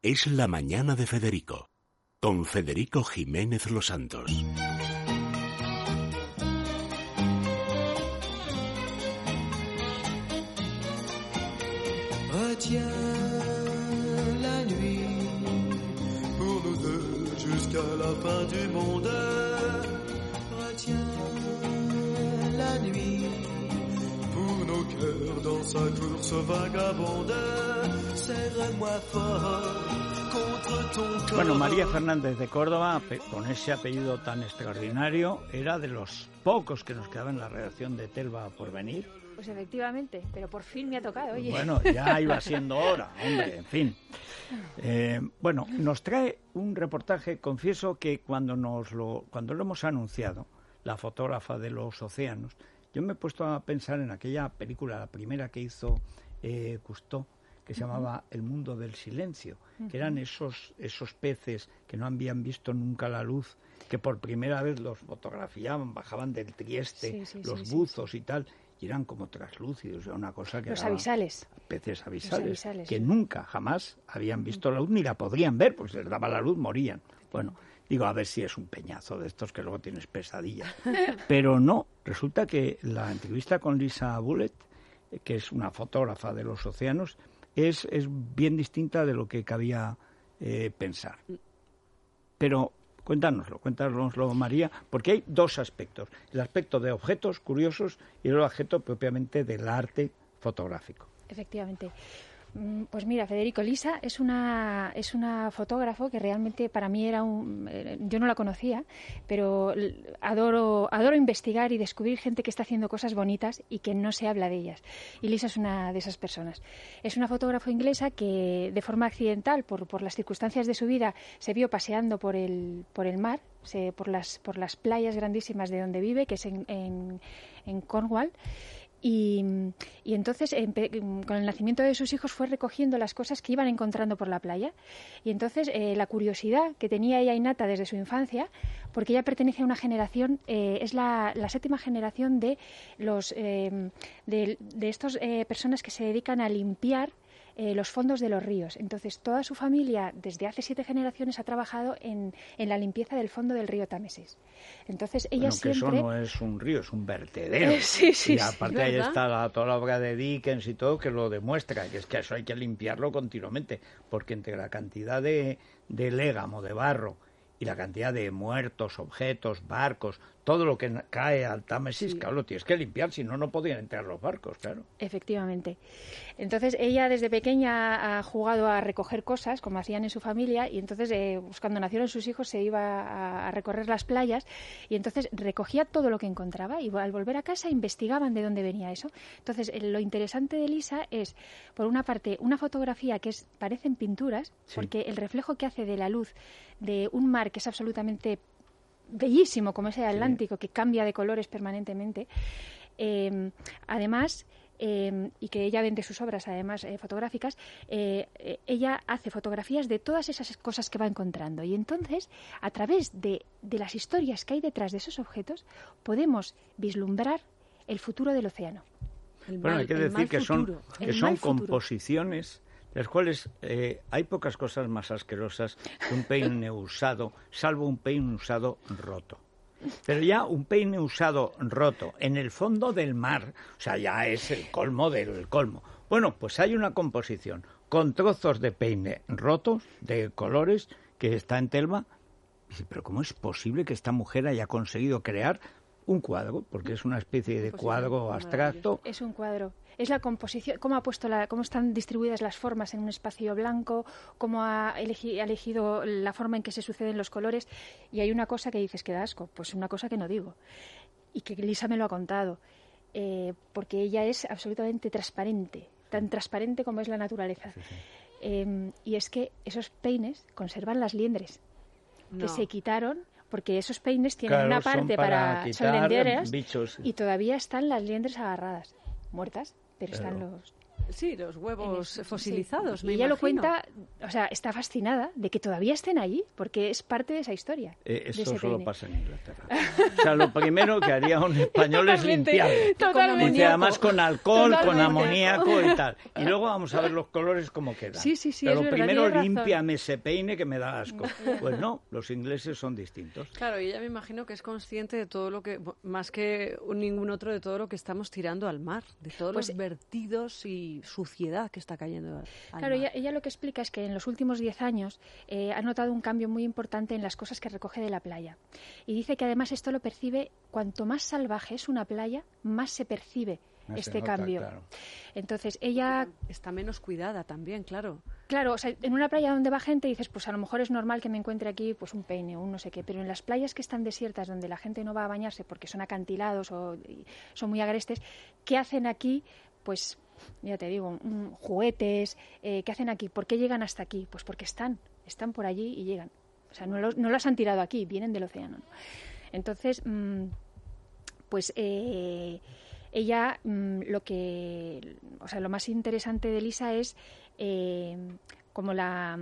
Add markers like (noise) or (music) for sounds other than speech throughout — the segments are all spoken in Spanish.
Es la mañana de Federico, con Federico Jiménez Los Santos. Retiens la nuit pour nous deux jusqu'à la fin du monde. Serre-moi fort. Bueno, María Fernández de Córdoba, con ese apellido tan extraordinario, era de los pocos que nos quedaba en la redacción de Telva por venir. Pues efectivamente, pero por fin me ha tocado, oye. Bueno, ya iba siendo hora, hombre, en fin. Eh, bueno, nos trae un reportaje, confieso que cuando, nos lo, cuando lo hemos anunciado, la fotógrafa de los océanos, yo me he puesto a pensar en aquella película, la primera que hizo eh, Cousteau, que se llamaba El mundo del silencio, que eran esos, esos peces que no habían visto nunca la luz, que por primera vez los fotografiaban, bajaban del trieste, Sí, sí, los sí, buzos y tal, y eran como traslúcidos, era una cosa que Los avisales. peces avisales, avisales, que nunca jamás habían visto la luz ni la podrían ver, porque si les daba la luz morían. Bueno, digo, a ver si es un peñazo de estos que luego tienes pesadillas. (laughs) Pero no, resulta que la entrevista con Lisa Bullet, que es una fotógrafa de los océanos, es, es bien distinta de lo que cabía eh, pensar. Pero cuéntanoslo, cuéntanoslo, María, porque hay dos aspectos. El aspecto de objetos curiosos y el aspecto propiamente del arte fotográfico. Efectivamente. Mm, Pues mira, Federico Lisa es una es una fotógrafo que realmente para mí era un eh, yo no la conocía, pero adoro adoro investigar y descubrir gente que está haciendo cosas bonitas y que no se habla de ellas. Y Lisa es una de esas personas. Es una fotógrafa inglesa que de forma accidental por, por las circunstancias de su vida se vio paseando por el por el mar, se- por las por las playas grandísimas de donde vive, que es en, en Cornwall. Y, y entonces, con el nacimiento de sus hijos, fue recogiendo las cosas que iban encontrando por la playa. Y entonces, eh, la curiosidad que tenía ella innata desde su infancia, porque ella pertenece a una generación, eh, es la, la séptima generación de los eh, de, de estas personas que se dedican a limpiar eh, los fondos de los ríos. Entonces, toda su familia, desde hace siete generaciones, ha trabajado en, en la limpieza del fondo del río Támesis. Entonces, ella Bueno, que eso no es un río, es un vertedero. (laughs) Sí, sí, y sí, aparte ahí está la- toda la obra de Dickens y todo que lo demuestra, que es que eso hay que limpiarlo continuamente, porque entre la cantidad de, de légamo, de barro, y la cantidad de muertos, objetos, barcos, todo lo que cae al Támesis, claro, lo tienes que limpiar, si no, no podían entrar los barcos, claro. Efectivamente. Entonces ella desde pequeña ha jugado a recoger cosas, como hacían en su familia, y entonces eh, pues, cuando nacieron sus hijos se iba a, a recorrer las playas y entonces recogía todo lo que encontraba y al volver a casa investigaban de dónde venía eso. Entonces eh, lo interesante de Lisa es, por una parte, una fotografía que es, parecen pinturas, Sí. porque el reflejo que hace de la luz de un mar que es absolutamente bellísimo como es el Atlántico, que cambia de colores permanentemente. Eh, además, eh, y que ella vende sus obras, además eh, fotográficas, eh, ella hace fotografías de todas esas cosas que va encontrando. Y entonces, a través de, de las historias que hay detrás de esos objetos, podemos vislumbrar el futuro del océano. El Bueno, mal- hay que decir que son, que son composiciones las cuales eh, hay pocas cosas más asquerosas que un peine (laughs) usado, salvo un peine usado roto. Pero ya un peine usado roto en el fondo del mar, o sea, ya es el colmo del colmo. Bueno, pues hay una composición con trozos de peine rotos, de colores, que está en Telma. Pero ¿cómo es posible que esta mujer haya conseguido crear un cuadro? Porque es una especie de cuadro abstracto. Es un cuadro. Es la composición, cómo ha puesto la, cómo están distribuidas las formas en un espacio blanco, cómo ha, elegi- ha elegido la forma en que se suceden los colores. Y hay una cosa que dices que da asco, pues una cosa que no digo. Y que Lisa me lo ha contado. eh, porque ella es absolutamente transparente, tan transparente como es la naturaleza. Eh, y es que esos peines conservan las liendres No. que se quitaron porque esos peines tienen Claro, una parte para para, son lenderas bichos. y todavía están las liendres agarradas, muertas, pero están los Sí, los huevos fosilizados, Y ella lo cuenta, o sea, está fascinada de que todavía estén allí, porque es parte de esa historia. Eh, eso solo pasa en Inglaterra. o sea, lo primero que haría un (laughs) español es limpiar. Totalmente. Y además con alcohol, con amoníaco y tal. Y luego (laughs) vamos a ver los colores como quedan. Sí, sí, sí. Pero es primero límpiame ese peine que me da asco. Pues no, los ingleses son distintos. Claro, y ella me imagino que es consciente de todo lo que, más que ningún otro, de todo lo que estamos tirando al mar, de todos pues, los vertidos y suciedad que está cayendo al Claro, mar. Ella, lo que explica es que en los últimos 10 años eh, ha notado un cambio muy importante en las cosas que recoge de la playa. Y dice que además esto lo percibe, cuanto más salvaje es una playa, más se percibe este cambio. Entonces, ella... Está menos cuidada también, claro. Claro, o sea, en una playa donde va gente dices, pues a lo mejor es normal que me encuentre aquí pues un peine o un no sé qué, pero en las playas que están desiertas, donde la gente no va a bañarse porque son acantilados o son muy agrestes, ¿qué hacen aquí? Pues, ya te digo, juguetes, eh, ¿qué hacen aquí? ¿Por qué llegan hasta aquí? Pues porque están, están por allí y llegan. O sea, no, los, no las han tirado aquí, vienen del océano. Entonces, mm, pues... Eh, ella mm, lo que, o sea, lo más interesante de Lisa es eh, como la,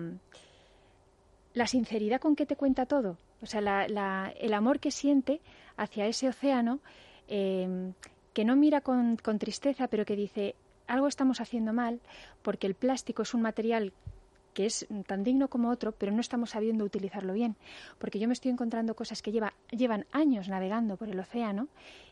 la sinceridad con que te cuenta todo, o sea, la, el amor que siente hacia ese océano, que no mira con, con tristeza, pero que dice, algo estamos haciendo mal porque el plástico es un material que es tan digno como otro, pero no estamos sabiendo utilizarlo bien, porque yo me estoy encontrando cosas que lleva, llevan años navegando por el océano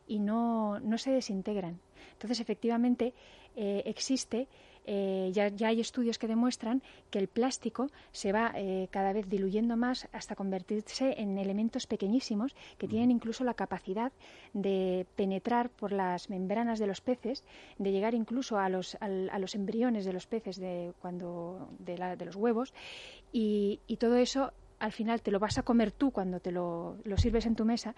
y no, no se desintegran. Entonces, efectivamente, eh, existe eh, ya, hay estudios que demuestran que el plástico se va eh, cada vez diluyendo más hasta convertirse en elementos pequeñísimos que tienen incluso la capacidad de penetrar por las membranas de los peces, de llegar incluso a los, a, los embriones de los peces de, cuando, de, los huevos. Y, todo eso al final te lo vas a comer tú cuando te lo, lo sirves en tu mesa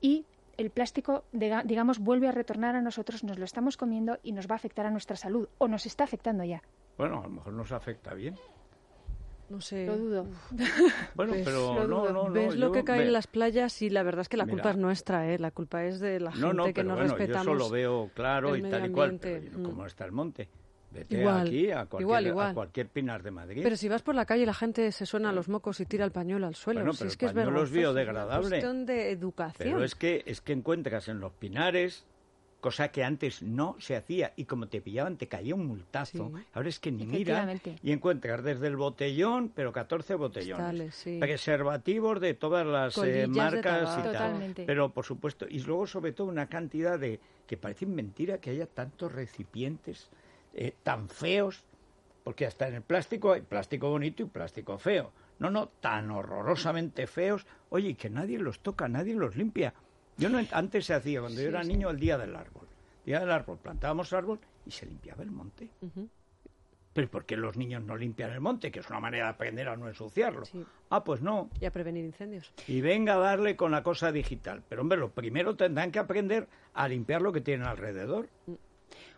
y el plástico, digamos, vuelve a retornar a nosotros, nos lo estamos comiendo y nos va a afectar a nuestra salud, o nos está afectando ya. Bueno, a lo mejor nos afecta bien. No sé. Lo dudo. (laughs) Bueno, pero no, no, no. Ves lo que cae en las playas y la verdad es que la culpa es nuestra, ¿eh? La culpa es de la gente que no respetamos. Yo eso lo veo claro y tal y cual, pero mm. ¿cómo está el monte? Vete igual, aquí a cualquier, a cualquier pinar de Madrid. Pero si vas por la calle la gente se suena los mocos y tira el pañuelo al suelo. Bueno, pero es que es es biodegradable. Es cuestión de educación. Pero es que, es que encuentras en los pinares cosa que antes no se hacía y como te pillaban te caía un multazo. Ahora es que ni mira y encuentras desde el botellón, pero 14 botellones, preservativos de todas las eh, marcas y tal. Pero por supuesto, y luego sobre todo una cantidad de que parece mentira que haya tantos recipientes eh, tan feos, porque hasta en el plástico hay plástico bonito y plástico feo. No, no, tan horrorosamente feos. Oye, que nadie los toca, nadie los limpia. Yo no, antes se hacía, cuando yo era niño, el día del árbol. El día del árbol, plantábamos árbol y se limpiaba el monte. Pero ¿por qué los niños no limpian el monte? Que es una manera de aprender a no ensuciarlo. Ah, pues no. Y a prevenir incendios. Y venga a darle con la cosa digital. Pero hombre, lo primero tendrán que aprender a limpiar lo que tienen alrededor. Mm.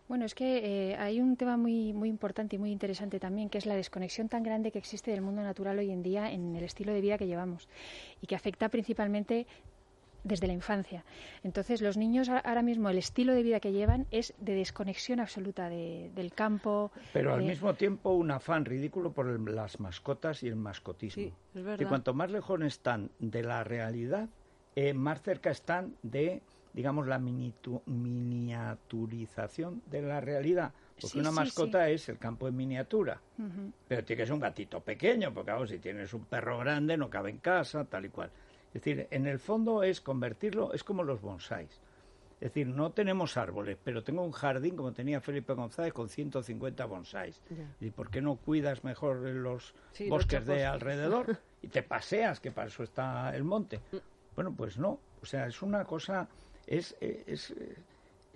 Bueno, es que eh, hay un tema muy, muy importante y muy interesante también, que es la desconexión tan grande que existe del mundo natural hoy en día en el estilo de vida que llevamos y que afecta principalmente desde la infancia. Entonces, los niños ahora mismo, el estilo de vida que llevan es de desconexión absoluta del campo. Pero al mismo tiempo un afán ridículo por las mascotas y el mascotismo. Sí, es verdad. Y cuanto más lejos están de la realidad, eh, más cerca están de digamos, la miniaturización de la realidad. Porque una mascota es el campo en miniatura. Pero tiene que ser un gatito pequeño, porque vamos, si tienes un perro grande no cabe en casa, tal y cual. Es decir, en el fondo es convertirlo, es como los bonsáis. Es decir, no tenemos árboles, pero tengo un jardín como tenía Felipe González con 150 bonsáis. ¿Y por qué no cuidas mejor los bosques de alrededor? (laughs) y te paseas, que para eso está el monte. Mm. Bueno, pues no. O sea, es una cosa es, es,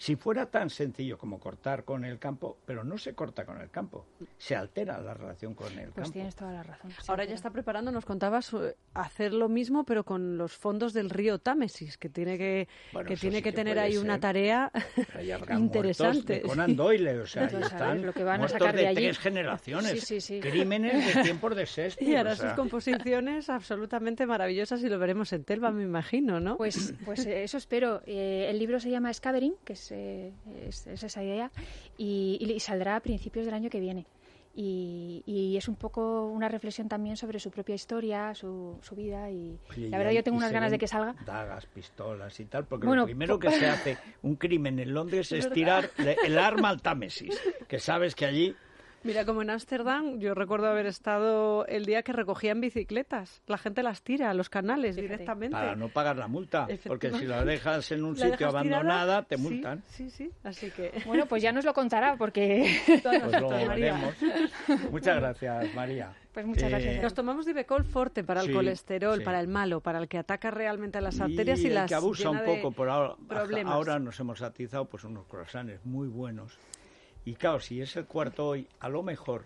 si fuera tan sencillo como cortar con el campo, pero no se corta con el campo, se altera la relación con el pues campo. tienes toda la razón. Ahora ya está preparando, nos contabas, eh, hacer lo mismo, pero con los fondos del río Támesis, que tiene que, que tiene que, tener ahí una tarea (laughs) interesante. Conan Doyle, o sea, (laughs) están lo que van a sacar de, tres generaciones, crímenes de (laughs) tiempos de sexto. Y ahora sus composiciones absolutamente maravillosas y lo veremos en Telva, me imagino, ¿no? Pues, pues eh, eso espero. Eh, el libro se llama Scavering, que es es, es, esa idea, y, saldrá a principios del año que viene. Y, es un poco una reflexión también sobre su propia historia, su, su vida y la verdad yo tengo unas ganas de que salga. Dagas, pistolas y tal, porque lo primero que se hace un crimen en Londres (laughs) es tirar el arma al Támesis, que sabes que allí Mira, como en Ámsterdam, yo recuerdo haber estado el día que recogían bicicletas. La gente las tira a los canales directamente. Para no pagar la multa, porque si las dejas en un sitio abandonada, te multan. Sí, sí, así que... (laughs) Bueno, pues ya nos lo contará, porque... pues lo veremos. Muchas gracias, María. Pues muchas eh, gracias. Nos tomamos Divecol forte para el colesterol, para el malo, para el que ataca realmente a las arterias y, las que abusa un poco por ahora. Ahora nos hemos atizado pues unos croissants muy buenos y claro, si es el cuarto hoy, a lo mejor.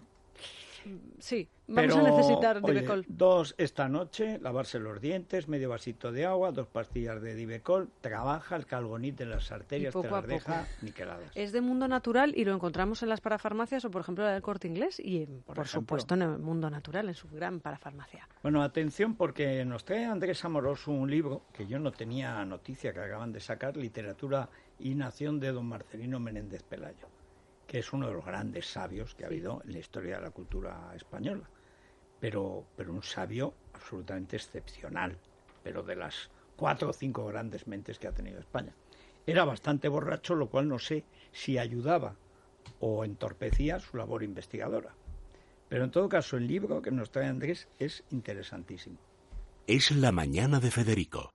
Sí, vamos a necesitar Divecol. dos esta noche, lavarse los dientes, medio vasito de agua, dos pastillas de Divecol, trabaja el calgonit en las arterias, te las deja niqueladas. Es de mundo natural y lo encontramos en las parafarmacias o, por ejemplo, en el corte inglés y, por, supuesto, en el mundo natural, en su gran parafarmacia. Bueno, atención porque nos trae Andrés Amoroso un libro que yo no tenía noticia que acaban de sacar, Literatura y Nación de don Marcelino Menéndez Pelayo que es uno de los grandes sabios que ha habido en la historia de la cultura española, pero, pero un sabio absolutamente excepcional, pero de las cuatro o cinco grandes mentes que ha tenido España. Era bastante borracho, lo cual no sé si ayudaba o entorpecía su labor investigadora. Pero en todo caso, el libro que nos trae Andrés es interesantísimo. Es la mañana de Federico,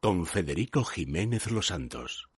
con Federico Jiménez Los Santos.